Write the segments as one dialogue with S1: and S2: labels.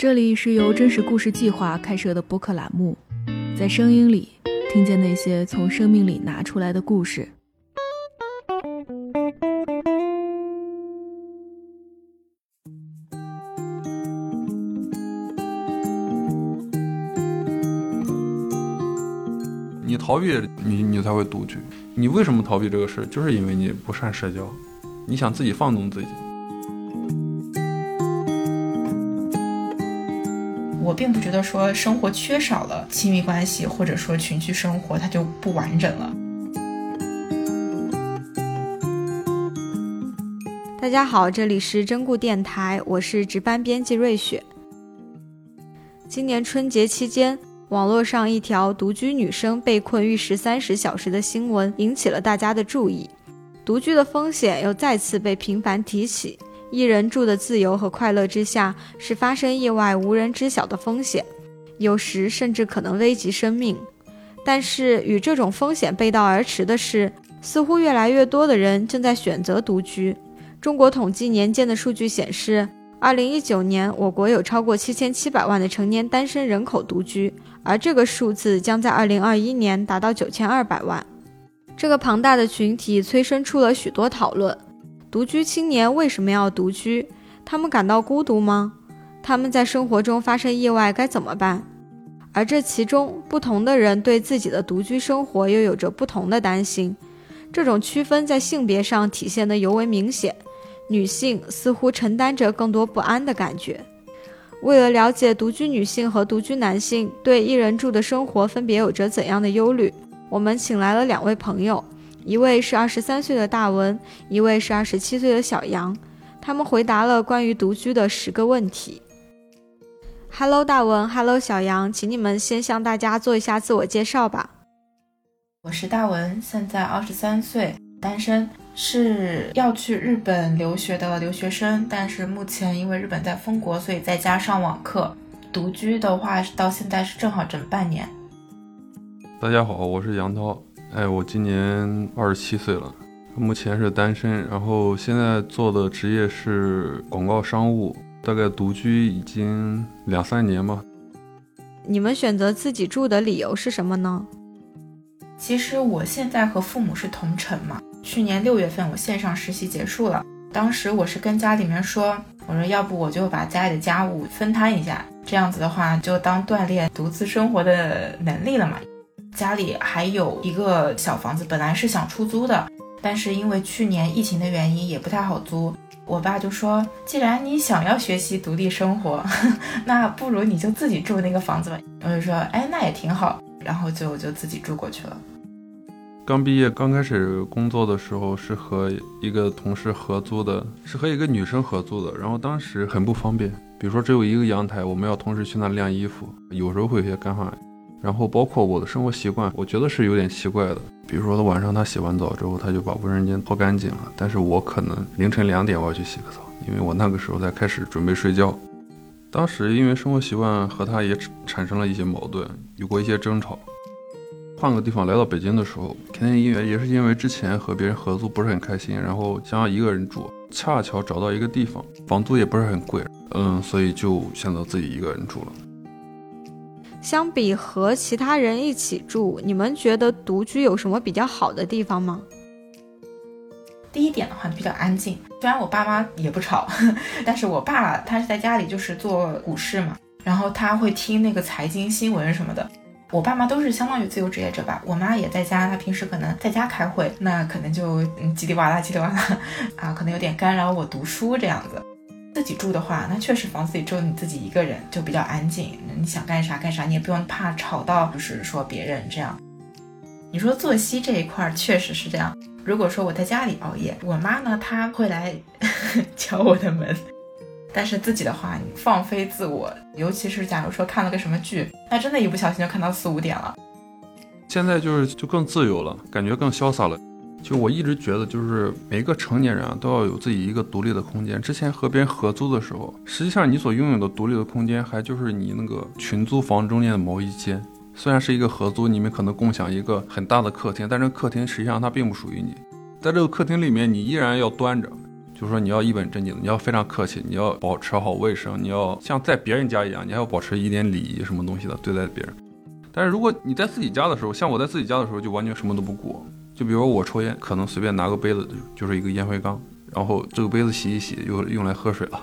S1: 这里是由真实故事计划开设的播客栏目，在声音里听见那些从生命里拿出来的故事。
S2: 你逃避，你你才会独居。你为什么逃避这个事？就是因为你不善社交，你想自己放纵自己。
S3: 我并不觉得说生活缺少了亲密关系，或者说群居生活，它就不完整了。
S4: 大家好，这里是真故电台，我是值班编辑瑞雪。今年春节期间，网络上一条独居女生被困浴室三十小时的新闻引起了大家的注意，独居的风险又再次被频繁提起。一人住的自由和快乐之下，是发生意外无人知晓的风险，有时甚至可能危及生命。但是与这种风险背道而驰的是，似乎越来越多的人正在选择独居。中国统计年间的数据显示，二零一九年我国有超过七千七百万的成年单身人口独居，而这个数字将在二零二一年达到九千二百万。这个庞大的群体催生出了许多讨论。独居青年为什么要独居？他们感到孤独吗？他们在生活中发生意外该怎么办？而这其中，不同的人对自己的独居生活又有着不同的担心。这种区分在性别上体现得尤为明显，女性似乎承担着更多不安的感觉。为了了解独居女性和独居男性对一人住的生活分别有着怎样的忧虑，我们请来了两位朋友。一位是二十三岁的大文，一位是二十七岁的小杨，他们回答了关于独居的十个问题。Hello，大文，Hello，小杨，请你们先向大家做一下自我介绍吧。
S3: 我是大文，现在二十三岁，单身，是要去日本留学的留学生，但是目前因为日本在封国，所以在家上网课。独居的话，到现在是正好整半年。
S2: 大家好，我是杨涛。哎，我今年二十七岁了，目前是单身，然后现在做的职业是广告商务，大概独居已经两三年吧。
S4: 你们选择自己住的理由是什么呢？
S3: 其实我现在和父母是同城嘛，去年六月份我线上实习结束了，当时我是跟家里面说，我说要不我就把家里的家务分摊一下，这样子的话就当锻炼独自生活的能力了嘛。家里还有一个小房子，本来是想出租的，但是因为去年疫情的原因，也不太好租。我爸就说：“既然你想要学习独立生活，那不如你就自己住那个房子吧。”我就说：“哎，那也挺好。”然后就就自己住过去了。
S2: 刚毕业刚开始工作的时候，是和一个同事合租的，是和一个女生合租的。然后当时很不方便，比如说只有一个阳台，我们要同时去那晾衣服，有时候会有些干旱。然后包括我的生活习惯，我觉得是有点奇怪的。比如说，他晚上他洗完澡之后，他就把卫生间拖干净了，但是我可能凌晨两点我要去洗个澡，因为我那个时候才开始准备睡觉。当时因为生活习惯和他也产生了一些矛盾，有过一些争吵。换个地方来到北京的时候，肯定因为也是因为之前和别人合租不是很开心，然后想要一个人住，恰巧找到一个地方，房租也不是很贵，嗯，所以就选择自己一个人住了。
S4: 相比和其他人一起住，你们觉得独居有什么比较好的地方吗？
S3: 第一点的话比较安静，虽然我爸妈也不吵，但是我爸他是在家里就是做股市嘛，然后他会听那个财经新闻什么的。我爸妈都是相当于自由职业者吧，我妈也在家，她平时可能在家开会，那可能就叽里哇啦叽里哇啦啊，可能有点干扰我读书这样子。自己住的话，那确实房子里只有你自己一个人，就比较安静。你想干啥干啥，你也不用怕吵到，就是说别人这样。你说作息这一块确实是这样。如果说我在家里熬夜，我妈呢，她会来敲我的门。但是自己的话，你放飞自我，尤其是假如说看了个什么剧，那真的，一不小心就看到四五点了。
S2: 现在就是就更自由了，感觉更潇洒了。就我一直觉得，就是每一个成年人啊，都要有自己一个独立的空间。之前和别人合租的时候，实际上你所拥有的独立的空间，还就是你那个群租房中间的某一间。虽然是一个合租，你们可能共享一个很大的客厅，但这个客厅实际上它并不属于你。在这个客厅里面，你依然要端着，就是说你要一本正经的，你要非常客气，你要保持好卫生，你要像在别人家一样，你还要保持一点礼仪，什么东西的对待别人。但是如果你在自己家的时候，像我在自己家的时候，就完全什么都不顾。就比如我抽烟，可能随便拿个杯子，就是一个烟灰缸，然后这个杯子洗一洗，又用来喝水了。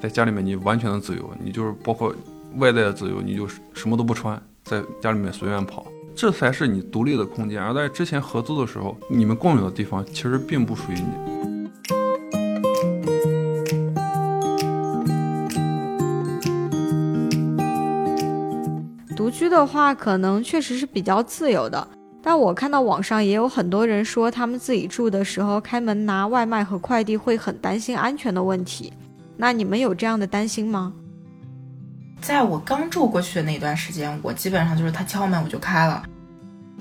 S2: 在家里面，你完全的自由，你就是包括外在的自由，你就什么都不穿，在家里面随便跑，这才是你独立的空间。而在之前合租的时候，你们共有的地方其实并不属于你。
S4: 独居的话，可能确实是比较自由的。但我看到网上也有很多人说，他们自己住的时候开门拿外卖和快递会很担心安全的问题。那你们有这样的担心吗？
S3: 在我刚住过去的那段时间，我基本上就是他敲门我就开了。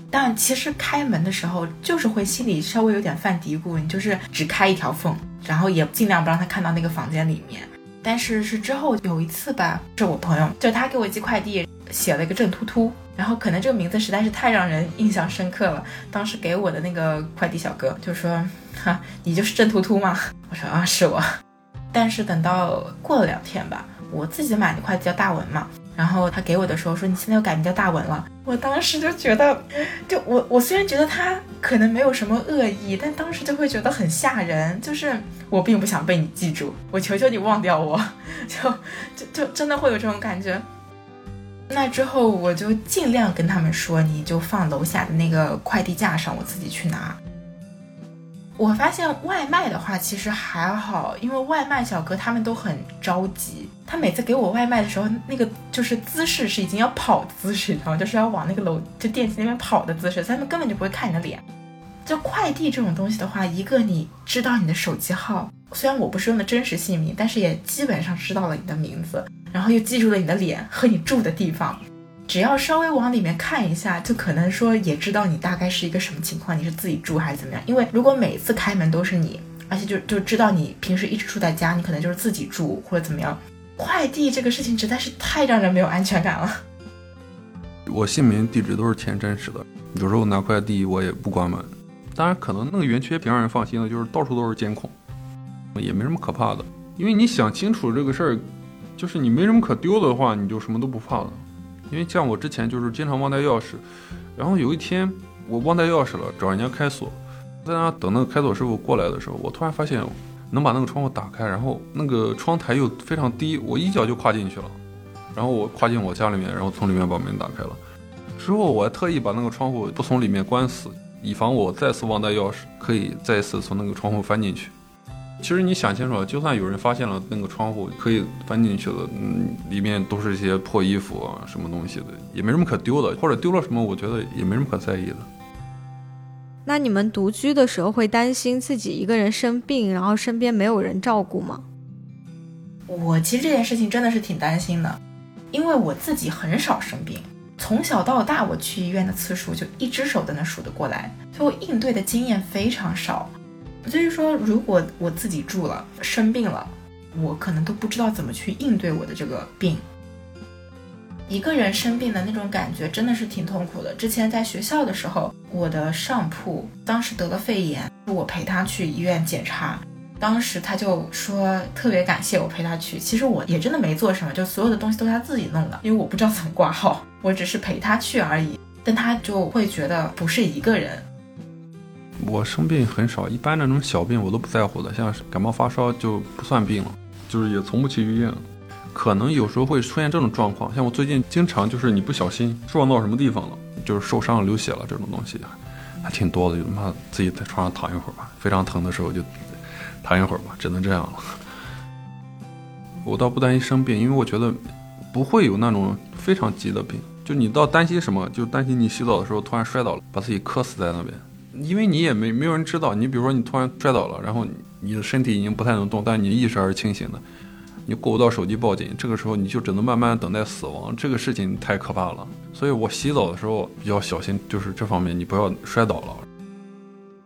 S3: 但其实开门的时候，就是会心里稍微有点犯嘀咕，你就是只开一条缝，然后也尽量不让他看到那个房间里面。但是是之后有一次吧，是我朋友，就他给我寄快递。写了一个郑突突，然后可能这个名字实在是太让人印象深刻了。当时给我的那个快递小哥就说：“哈，你就是郑突突吗？” 我说：“啊，是我。”但是等到过了两天吧，我自己买的快递叫大文嘛，然后他给我的时候说：“你现在又改名叫大文了。”我当时就觉得，就我我虽然觉得他可能没有什么恶意，但当时就会觉得很吓人。就是我并不想被你记住，我求求你忘掉我，就就就真的会有这种感觉。那之后我就尽量跟他们说，你就放楼下的那个快递架上，我自己去拿。我发现外卖的话其实还好，因为外卖小哥他们都很着急，他每次给我外卖的时候，那个就是姿势是已经要跑姿势，然后就是要往那个楼就电梯那边跑的姿势，他们根本就不会看你的脸。就快递这种东西的话，一个你知道你的手机号，虽然我不是用的真实姓名，但是也基本上知道了你的名字。然后又记住了你的脸和你住的地方，只要稍微往里面看一下，就可能说也知道你大概是一个什么情况，你是自己住还是怎么样？因为如果每次开门都是你，而且就就知道你平时一直住在家，你可能就是自己住或者怎么样。快递这个事情实在是太让人没有安全感了。
S2: 我姓名地址都是填真实的，有时候拿快递我也不关门。当然，可能那个园区也挺让人放心的，就是到处都是监控，也没什么可怕的。因为你想清楚这个事儿。就是你没什么可丢的话，你就什么都不怕了。因为像我之前就是经常忘带钥匙，然后有一天我忘带钥匙了，找人家开锁，在那等那个开锁师傅过来的时候，我突然发现能把那个窗户打开，然后那个窗台又非常低，我一脚就跨进去了。然后我跨进我家里面，然后从里面把门打开了。之后我还特意把那个窗户不从里面关死，以防我再次忘带钥匙，可以再次从那个窗户翻进去。其实你想清楚了，就算有人发现了那个窗户可以翻进去的，嗯，里面都是一些破衣服啊，什么东西的，也没什么可丢的，或者丢了什么，我觉得也没什么可在意的。
S4: 那你们独居的时候会担心自己一个人生病，然后身边没有人照顾吗？
S3: 我其实这件事情真的是挺担心的，因为我自己很少生病，从小到大我去医院的次数就一只手都能数得过来，所以我应对的经验非常少。所以说，如果我自己住了，生病了，我可能都不知道怎么去应对我的这个病。一个人生病的那种感觉真的是挺痛苦的。之前在学校的时候，我的上铺当时得了肺炎，我陪他去医院检查，当时他就说特别感谢我陪他去。其实我也真的没做什么，就所有的东西都是他自己弄的，因为我不知道怎么挂号，我只是陪他去而已。但他就会觉得不是一个人。
S2: 我生病很少，一般那种小病我都不在乎的，像感冒发烧就不算病了，就是也从不去医院。可能有时候会出现这种状况，像我最近经常就是你不小心撞到什么地方了，就是受伤流血了这种东西，还挺多的，就他妈自己在床上躺一会儿吧，非常疼的时候就躺一会儿吧，只能这样了。我倒不担心生病，因为我觉得不会有那种非常急的病，就你倒担心什么，就担心你洗澡的时候突然摔倒了，把自己磕死在那边。因为你也没没有人知道，你比如说你突然摔倒了，然后你的身体已经不太能动，但你意识还是清醒的，你够不到手机报警，这个时候你就只能慢慢等待死亡，这个事情太可怕了。所以我洗澡的时候比较小心，就是这方面你不要摔倒了。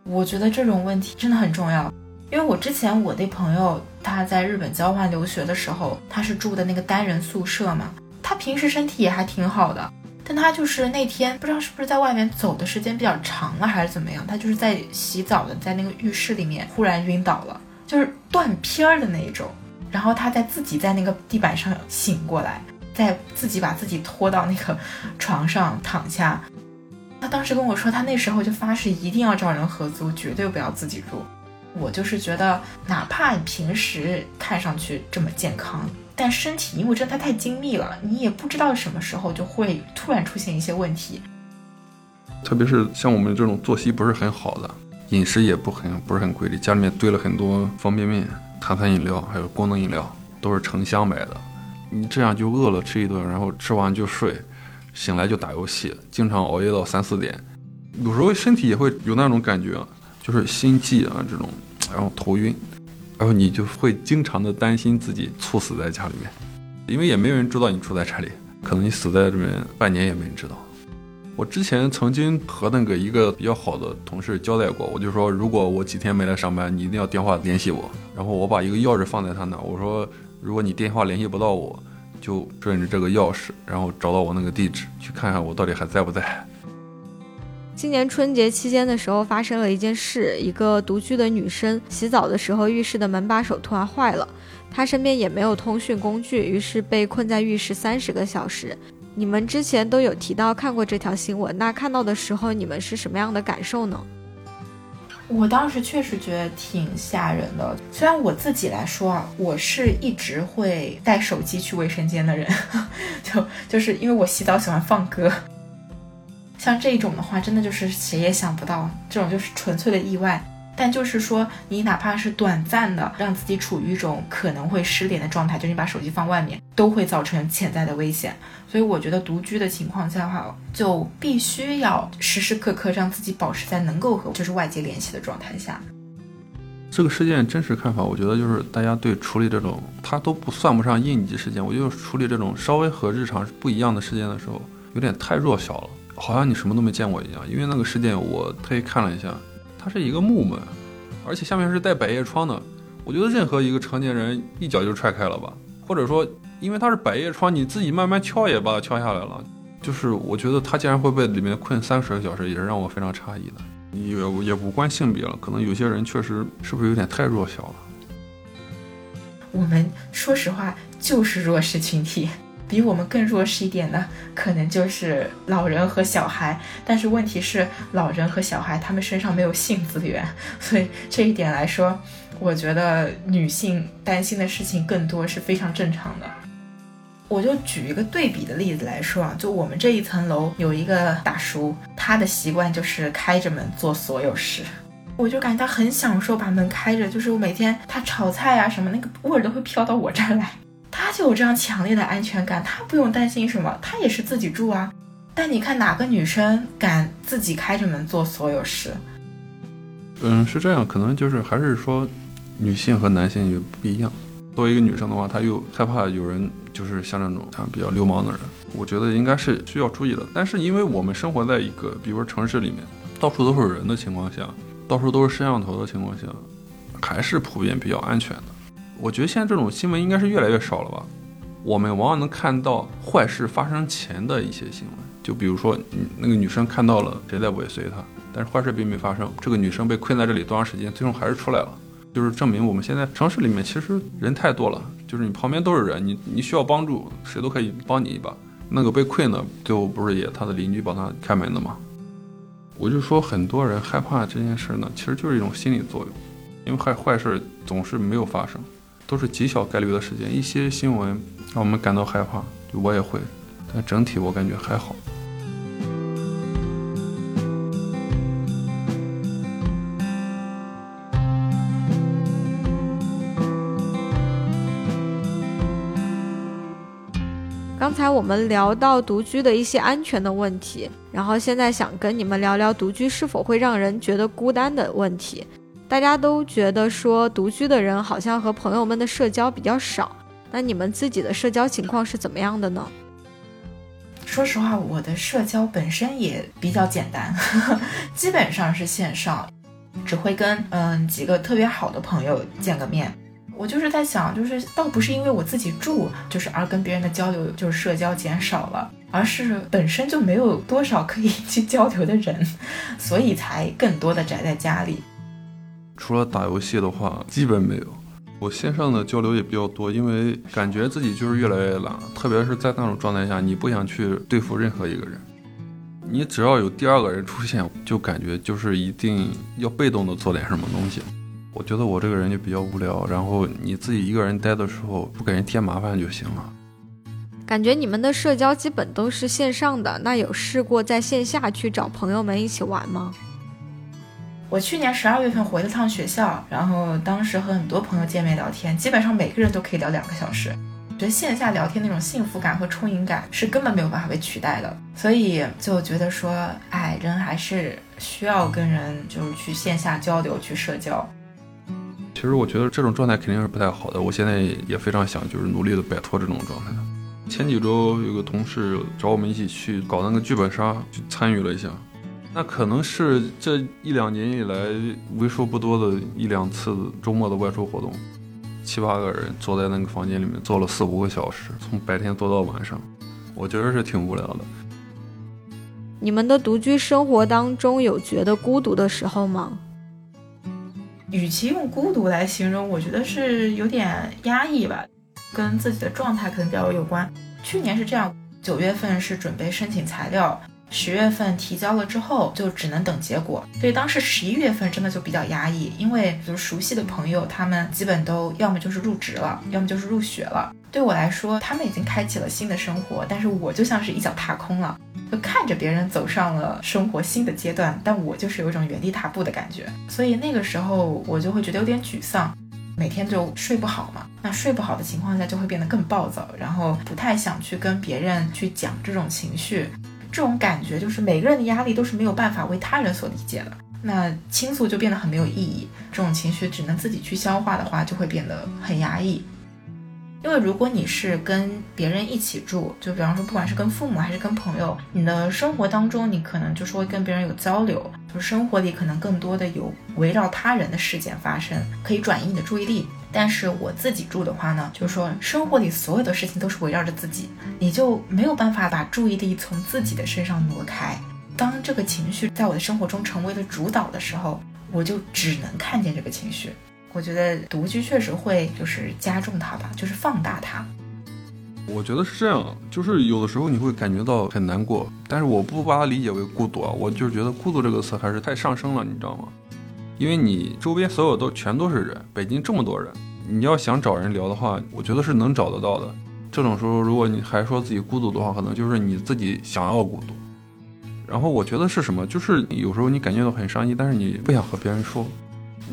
S3: 我觉得这种问题真的很重要，因为我之前我的朋友他在日本交换留学的时候，他是住的那个单人宿舍嘛，他平时身体也还挺好的。但他就是那天不知道是不是在外面走的时间比较长了，还是怎么样，他就是在洗澡的，在那个浴室里面忽然晕倒了。就是断片儿的那一种。然后他在自己在那个地板上醒过来，再自己把自己拖到那个床上躺下。他当时跟我说，他那时候就发誓一定要找人合租，绝对不要自己住。我就是觉得，哪怕平时看上去这么健康，但身体因为真的太精密了，你也不知道什么时候就会突然出现一些问题。
S2: 特别是像我们这种作息不是很好的，饮食也不很不是很规律，家里面堆了很多方便面、碳酸饮料，还有功能饮料，都是成箱买的。你这样就饿了吃一顿，然后吃完就睡，醒来就打游戏，经常熬夜到三四点，有时候身体也会有那种感觉，就是心悸啊这种，然后头晕，然后你就会经常的担心自己猝死在家里面，因为也没有人知道你住在这里，可能你死在这边半年也没人知道。我之前曾经和那个一个比较好的同事交代过，我就说，如果我几天没来上班，你一定要电话联系我。然后我把一个钥匙放在他那，我说，如果你电话联系不到我，就顺着这个钥匙，然后找到我那个地址，去看看我到底还在不在。
S4: 今年春节期间的时候，发生了一件事，一个独居的女生洗澡的时候，浴室的门把手突然坏了，她身边也没有通讯工具，于是被困在浴室三十个小时。你们之前都有提到看过这条新闻，那看到的时候你们是什么样的感受呢？
S3: 我当时确实觉得挺吓人的。虽然我自己来说啊，我是一直会带手机去卫生间的人，就就是因为我洗澡喜欢放歌。像这种的话，真的就是谁也想不到，这种就是纯粹的意外。但就是说，你哪怕是短暂的让自己处于一种可能会失联的状态，就是你把手机放外面，都会造成潜在的危险。所以我觉得独居的情况下的话，就必须要时时刻刻让自己保持在能够和就是外界联系的状态下。
S2: 这个事件真实看法，我觉得就是大家对处理这种，它都不算不上应急事件。我觉得处理这种稍微和日常不一样的事件的时候，有点太弱小了，好像你什么都没见过一样。因为那个事件我特意看了一下。它是一个木门，而且下面是带百叶窗的。我觉得任何一个成年人一脚就踹开了吧，或者说，因为它是百叶窗，你自己慢慢敲也把它敲下来了。就是我觉得他竟然会被里面困三十个小时，也是让我非常诧异的。也也无关性别了，可能有些人确实是不是有点太弱小了。
S3: 我们说实话就是弱势群体。比我们更弱势一点的，可能就是老人和小孩。但是问题是，老人和小孩他们身上没有性资源，所以这一点来说，我觉得女性担心的事情更多是非常正常的。我就举一个对比的例子来说啊，就我们这一层楼有一个大叔，他的习惯就是开着门做所有事，我就感觉他很享受把门开着，就是我每天他炒菜啊什么，那个味儿都会飘到我这儿来。他就有这样强烈的安全感，他不用担心什么，他也是自己住啊。但你看哪个女生敢自己开着门做所有事？
S2: 嗯，是这样，可能就是还是说，女性和男性也不一样。作为一个女生的话，她又害怕有人就是像这种像比较流氓的人，我觉得应该是需要注意的。但是因为我们生活在一个比如说城市里面，到处都是人的情况下，到处都是摄像头的情况下，还是普遍比较安全的。我觉得现在这种新闻应该是越来越少了吧？我们往往能看到坏事发生前的一些新闻，就比如说，那个女生看到了谁在尾随她，但是坏事并没发生。这个女生被困在这里多长时间，最终还是出来了，就是证明我们现在城市里面其实人太多了，就是你旁边都是人，你你需要帮助，谁都可以帮你一把。那个被困的最后不是也他的邻居帮他开门的吗？我就说很多人害怕这件事呢，其实就是一种心理作用，因为坏坏事总是没有发生。都是极小概率的事件，一些新闻让我们感到害怕，我也会，但整体我感觉还好。
S4: 刚才我们聊到独居的一些安全的问题，然后现在想跟你们聊聊独居是否会让人觉得孤单的问题。大家都觉得说独居的人好像和朋友们的社交比较少，那你们自己的社交情况是怎么样的呢？
S3: 说实话，我的社交本身也比较简单，基本上是线上，只会跟嗯几个特别好的朋友见个面。我就是在想，就是倒不是因为我自己住，就是而跟别人的交流就是社交减少了，而是本身就没有多少可以去交流的人，所以才更多的宅在家里。
S2: 除了打游戏的话，基本没有。我线上的交流也比较多，因为感觉自己就是越来越懒，特别是在那种状态下，你不想去对付任何一个人，你只要有第二个人出现，就感觉就是一定要被动的做点什么东西。我觉得我这个人就比较无聊，然后你自己一个人待的时候，不给人添麻烦就行了。
S4: 感觉你们的社交基本都是线上的，那有试过在线下去找朋友们一起玩吗？
S3: 我去年十二月份回了趟学校，然后当时和很多朋友见面聊天，基本上每个人都可以聊两个小时。觉得线下聊天那种幸福感和充盈感是根本没有办法被取代的，所以就觉得说，哎，人还是需要跟人就是去线下交流、去社交。
S2: 其实我觉得这种状态肯定是不太好的，我现在也非常想就是努力的摆脱这种状态。前几周有个同事找我们一起去搞那个剧本杀，去参与了一下。那可能是这一两年以来为数不多的一两次周末的外出活动，七八个人坐在那个房间里面坐了四五个小时，从白天坐到晚上，我觉得是挺无聊的。
S4: 你们的独居生活当中有觉得孤独的时候吗？
S3: 与其用孤独来形容，我觉得是有点压抑吧，跟自己的状态可能比较有关。去年是这样，九月份是准备申请材料。十月份提交了之后，就只能等结果。所以当时十一月份真的就比较压抑，因为比如熟悉的朋友，他们基本都要么就是入职了，要么就是入学了。对我来说，他们已经开启了新的生活，但是我就像是一脚踏空了，就看着别人走上了生活新的阶段，但我就是有一种原地踏步的感觉。所以那个时候我就会觉得有点沮丧，每天就睡不好嘛。那睡不好的情况下，就会变得更暴躁，然后不太想去跟别人去讲这种情绪。这种感觉就是每个人的压力都是没有办法为他人所理解的，那倾诉就变得很没有意义。这种情绪只能自己去消化的话，就会变得很压抑。因为如果你是跟别人一起住，就比方说不管是跟父母还是跟朋友，你的生活当中你可能就是会跟别人有交流，就是生活里可能更多的有围绕他人的事件发生，可以转移你的注意力。但是我自己住的话呢，就是说生活里所有的事情都是围绕着自己，你就没有办法把注意力从自己的身上挪开。当这个情绪在我的生活中成为了主导的时候，我就只能看见这个情绪。我觉得独居确实会就是加重它吧，就是放大它。
S2: 我觉得是这样，就是有的时候你会感觉到很难过，但是我不把它理解为孤独啊，我就觉得孤独这个词还是太上升了，你知道吗？因为你周边所有都全都是人，北京这么多人，你要想找人聊的话，我觉得是能找得到的。这种时候，如果你还说自己孤独的话，可能就是你自己想要孤独。然后我觉得是什么？就是有时候你感觉到很伤心，但是你不想和别人说。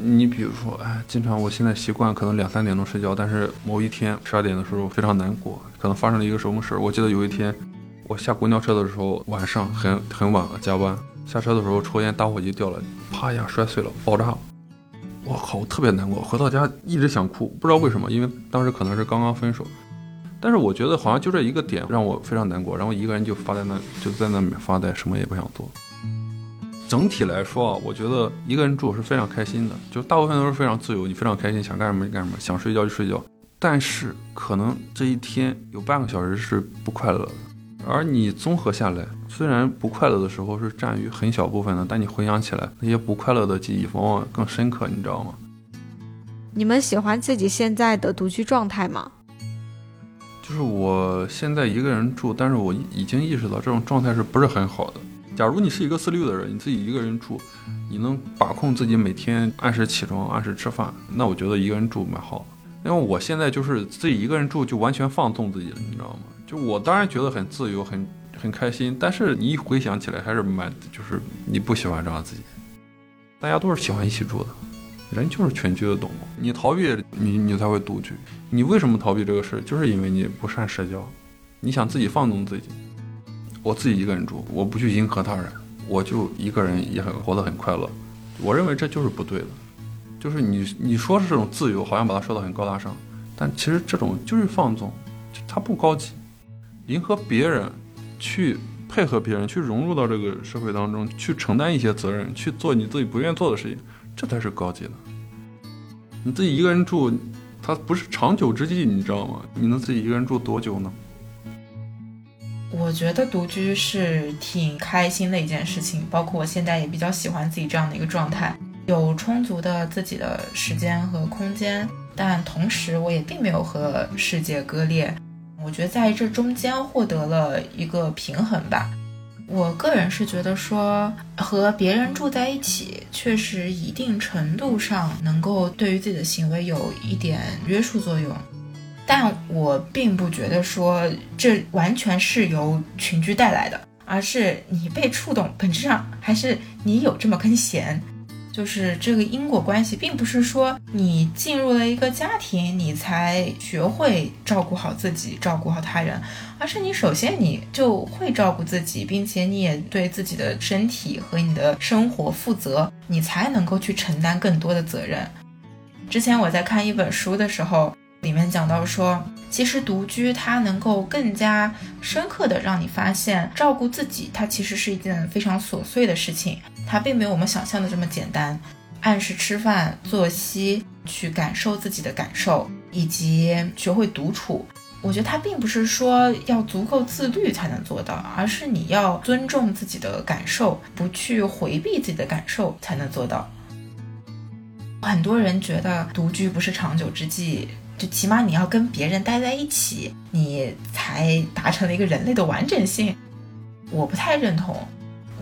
S2: 你比如说，哎，经常我现在习惯可能两三点钟睡觉，但是某一天十二点的时候非常难过，可能发生了一个什么事儿。我记得有一天我下公交车的时候，晚上很很晚了，加班。下车的时候，抽烟打火机掉了，啪一下摔碎了，爆炸。我靠，我特别难过。回到家一直想哭，不知道为什么，因为当时可能是刚刚分手。但是我觉得好像就这一个点让我非常难过，然后一个人就发在那，就在那里面发呆，什么也不想做。整体来说啊，我觉得一个人住是非常开心的，就大部分都是非常自由，你非常开心，想干什么就干什么，想睡觉就睡觉。但是可能这一天有半个小时是不快乐的。而你综合下来，虽然不快乐的时候是占于很小部分的，但你回想起来，那些不快乐的记忆往往更深刻，你知道吗？
S4: 你们喜欢自己现在的独居状态吗？
S2: 就是我现在一个人住，但是我已经意识到这种状态是不是很好的。假如你是一个自律的人，你自己一个人住，你能把控自己每天按时起床、按时吃饭，那我觉得一个人住蛮好。因为我现在就是自己一个人住，就完全放纵自己了，你知道吗？就我当然觉得很自由，很很开心，但是你一回想起来还是蛮，就是你不喜欢这样自己。大家都是喜欢一起住的，人就是群居的动物。你逃避，你你才会独居。你为什么逃避这个事？就是因为你不善社交，你想自己放纵自己。我自己一个人住，我不去迎合他人，我就一个人也很活得很快乐。我认为这就是不对的。就是你你说是这种自由，好像把它说的很高大上，但其实这种就是放纵，它不高级。迎合别人，去配合别人，去融入到这个社会当中，去承担一些责任，去做你自己不愿意做的事情，这才是高级的。你自己一个人住，它不是长久之计，你知道吗？你能自己一个人住多久呢？
S3: 我觉得独居是挺开心的一件事情，包括我现在也比较喜欢自己这样的一个状态。有充足的自己的时间和空间，但同时我也并没有和世界割裂。我觉得在这中间获得了一个平衡吧。我个人是觉得说和别人住在一起，确实一定程度上能够对于自己的行为有一点约束作用，但我并不觉得说这完全是由群居带来的，而是你被触动，本质上还是你有这么根弦。就是这个因果关系，并不是说你进入了一个家庭，你才学会照顾好自己，照顾好他人，而是你首先你就会照顾自己，并且你也对自己的身体和你的生活负责，你才能够去承担更多的责任。之前我在看一本书的时候，里面讲到说。其实独居，它能够更加深刻的让你发现，照顾自己，它其实是一件非常琐碎的事情，它并没有我们想象的这么简单。按时吃饭、作息，去感受自己的感受，以及学会独处，我觉得它并不是说要足够自律才能做到，而是你要尊重自己的感受，不去回避自己的感受才能做到。很多人觉得独居不是长久之计。就起码你要跟别人待在一起，你才达成了一个人类的完整性。我不太认同，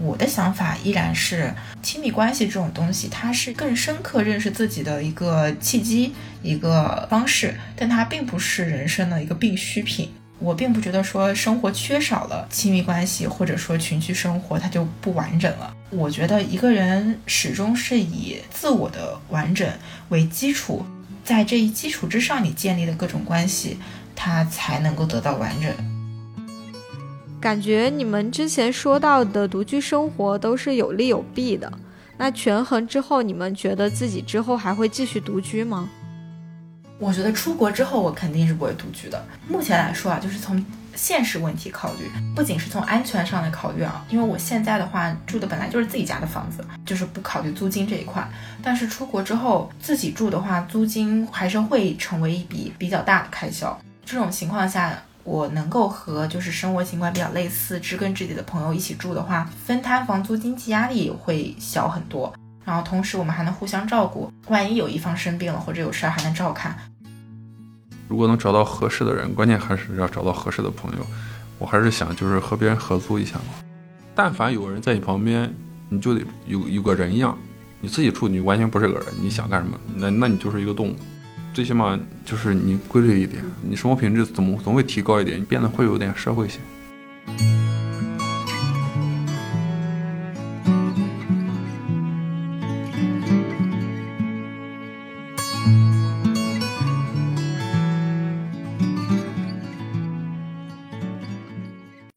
S3: 我的想法依然是亲密关系这种东西，它是更深刻认识自己的一个契机、一个方式，但它并不是人生的一个必需品。我并不觉得说生活缺少了亲密关系，或者说群居生活，它就不完整了。我觉得一个人始终是以自我的完整为基础。在这一基础之上，你建立的各种关系，它才能够得到完整。
S4: 感觉你们之前说到的独居生活都是有利有弊的。那权衡之后，你们觉得自己之后还会继续独居吗？
S3: 我觉得出国之后，我肯定是不会独居的。目前来说啊，就是从。现实问题考虑，不仅是从安全上来考虑啊，因为我现在的话住的本来就是自己家的房子，就是不考虑租金这一块。但是出国之后自己住的话，租金还是会成为一笔比较大的开销。这种情况下，我能够和就是生活情况比较类似、知根知底的朋友一起住的话，分摊房租经济压力会小很多。然后同时我们还能互相照顾，万一有一方生病了或者有事儿还能照看。
S2: 如果能找到合适的人，关键还是要找到合适的朋友。我还是想就是和别人合租一下嘛。但凡有人在你旁边，你就得有有个人样。你自己住，你完全不是个人，你想干什么，那那你就是一个动物。最起码就是你规律一点你生活品质怎么总会提高一点你变得会有点社会性。